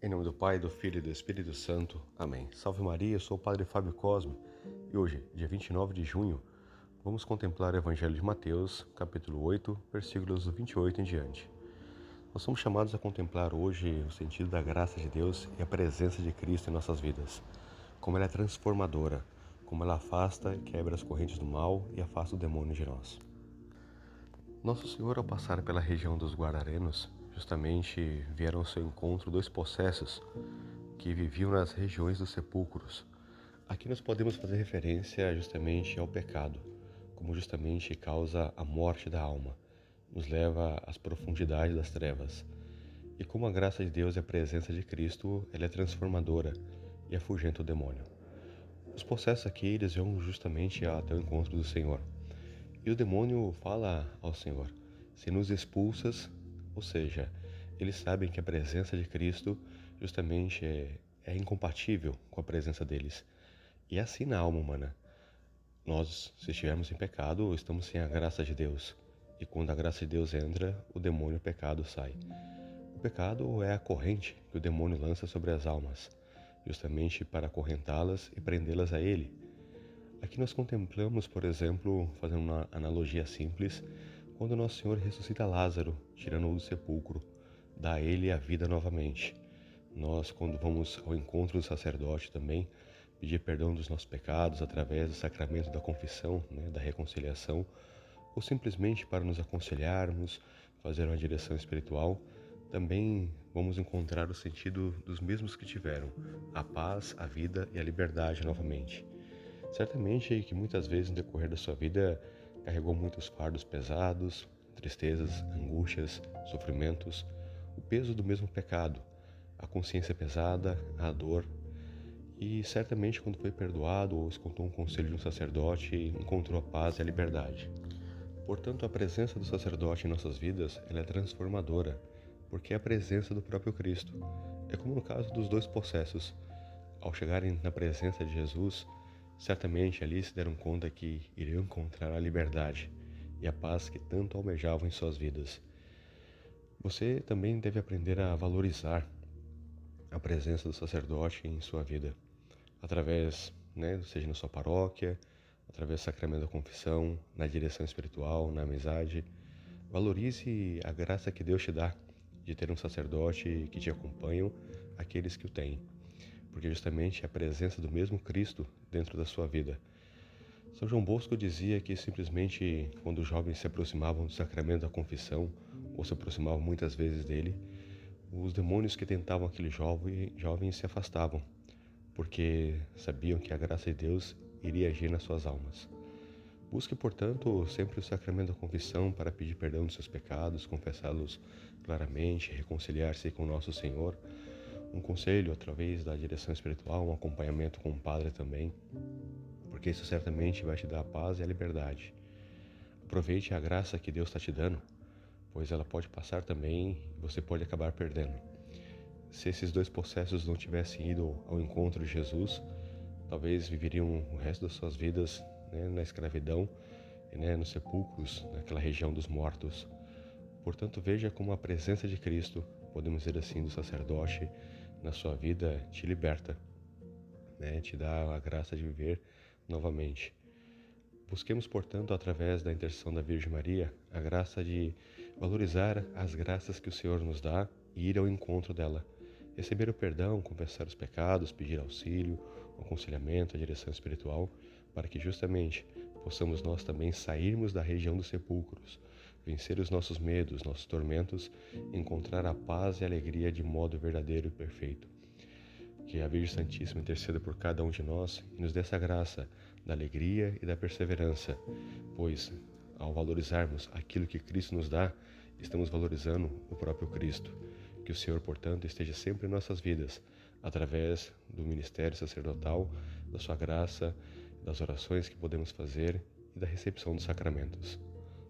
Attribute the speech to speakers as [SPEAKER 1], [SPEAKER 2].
[SPEAKER 1] Em nome do Pai, do Filho e do Espírito Santo. Amém. Salve Maria, eu sou o Padre Fábio Cosme e hoje, dia 29 de junho, vamos contemplar o Evangelho de Mateus, capítulo 8, versículos 28 em diante. Nós somos chamados a contemplar hoje o sentido da graça de Deus e a presença de Cristo em nossas vidas, como ela é transformadora, como ela afasta e quebra as correntes do mal e afasta o demônio de nós. Nosso Senhor, ao passar pela região dos Guararenos, justamente vieram ao seu encontro dois possessos que viviam nas regiões dos sepulcros. Aqui nós podemos fazer referência justamente ao pecado, como justamente causa a morte da alma, nos leva às profundidades das trevas. E como a graça de Deus e a presença de Cristo, ela é transformadora e afugenta o demônio. Os possessos aqui, eles vão justamente até o encontro do Senhor. E o demônio fala ao Senhor: Se nos expulsas, ou seja, eles sabem que a presença de Cristo justamente é, é incompatível com a presença deles. E é assim na alma humana. Nós, se estivermos em pecado, estamos sem a graça de Deus. E quando a graça de Deus entra, o demônio o pecado sai. O pecado é a corrente que o demônio lança sobre as almas, justamente para acorrentá-las e prendê-las a ele. Aqui nós contemplamos, por exemplo, fazendo uma analogia simples, quando Nosso Senhor ressuscita Lázaro, tirando-o do sepulcro, dá a ele a vida novamente. Nós, quando vamos ao encontro do sacerdote também, pedir perdão dos nossos pecados através do sacramento da confissão, né, da reconciliação, ou simplesmente para nos aconselharmos, fazer uma direção espiritual, também vamos encontrar o sentido dos mesmos que tiveram, a paz, a vida e a liberdade novamente. Certamente que muitas vezes no decorrer da sua vida carregou muitos fardos pesados, tristezas, angústias, sofrimentos, o peso do mesmo pecado, a consciência pesada, a dor. E certamente, quando foi perdoado ou escutou um conselho de um sacerdote, encontrou a paz e a liberdade. Portanto, a presença do sacerdote em nossas vidas é transformadora, porque é a presença do próprio Cristo. É como no caso dos dois processos. Ao chegarem na presença de Jesus, Certamente ali se deram conta que iriam encontrar a liberdade e a paz que tanto almejavam em suas vidas. Você também deve aprender a valorizar a presença do sacerdote em sua vida, através, né, seja na sua paróquia, através do sacramento da confissão, na direção espiritual, na amizade. Valorize a graça que Deus te dá de ter um sacerdote que te acompanha, aqueles que o têm porque justamente é a presença do mesmo Cristo dentro da sua vida. São João Bosco dizia que simplesmente quando os jovens se aproximavam do sacramento da confissão, ou se aproximavam muitas vezes dele, os demônios que tentavam aquele jovem, jovem se afastavam, porque sabiam que a graça de Deus iria agir nas suas almas. Busque, portanto, sempre o sacramento da confissão para pedir perdão dos seus pecados, confessá-los claramente, reconciliar-se com nosso Senhor, um conselho através da direção espiritual, um acompanhamento com o padre também, porque isso certamente vai te dar a paz e a liberdade. Aproveite a graça que Deus está te dando, pois ela pode passar também e você pode acabar perdendo. Se esses dois processos não tivessem ido ao encontro de Jesus, talvez viveriam o resto das suas vidas né, na escravidão, né, nos sepulcros, naquela região dos mortos. Portanto, veja como a presença de Cristo podemos dizer assim, do sacerdote na sua vida te liberta, né? te dá a graça de viver novamente. Busquemos, portanto, através da intercessão da Virgem Maria, a graça de valorizar as graças que o Senhor nos dá e ir ao encontro dela. Receber o perdão, confessar os pecados, pedir auxílio, o aconselhamento, a direção espiritual, para que justamente possamos nós também sairmos da região dos sepulcros, vencer os nossos medos, nossos tormentos, encontrar a paz e a alegria de modo verdadeiro e perfeito. Que a Virgem Santíssima interceda por cada um de nós e nos dê essa graça da alegria e da perseverança, pois ao valorizarmos aquilo que Cristo nos dá, estamos valorizando o próprio Cristo. Que o Senhor, portanto, esteja sempre em nossas vidas, através do ministério sacerdotal, da sua graça, das orações que podemos fazer e da recepção dos sacramentos.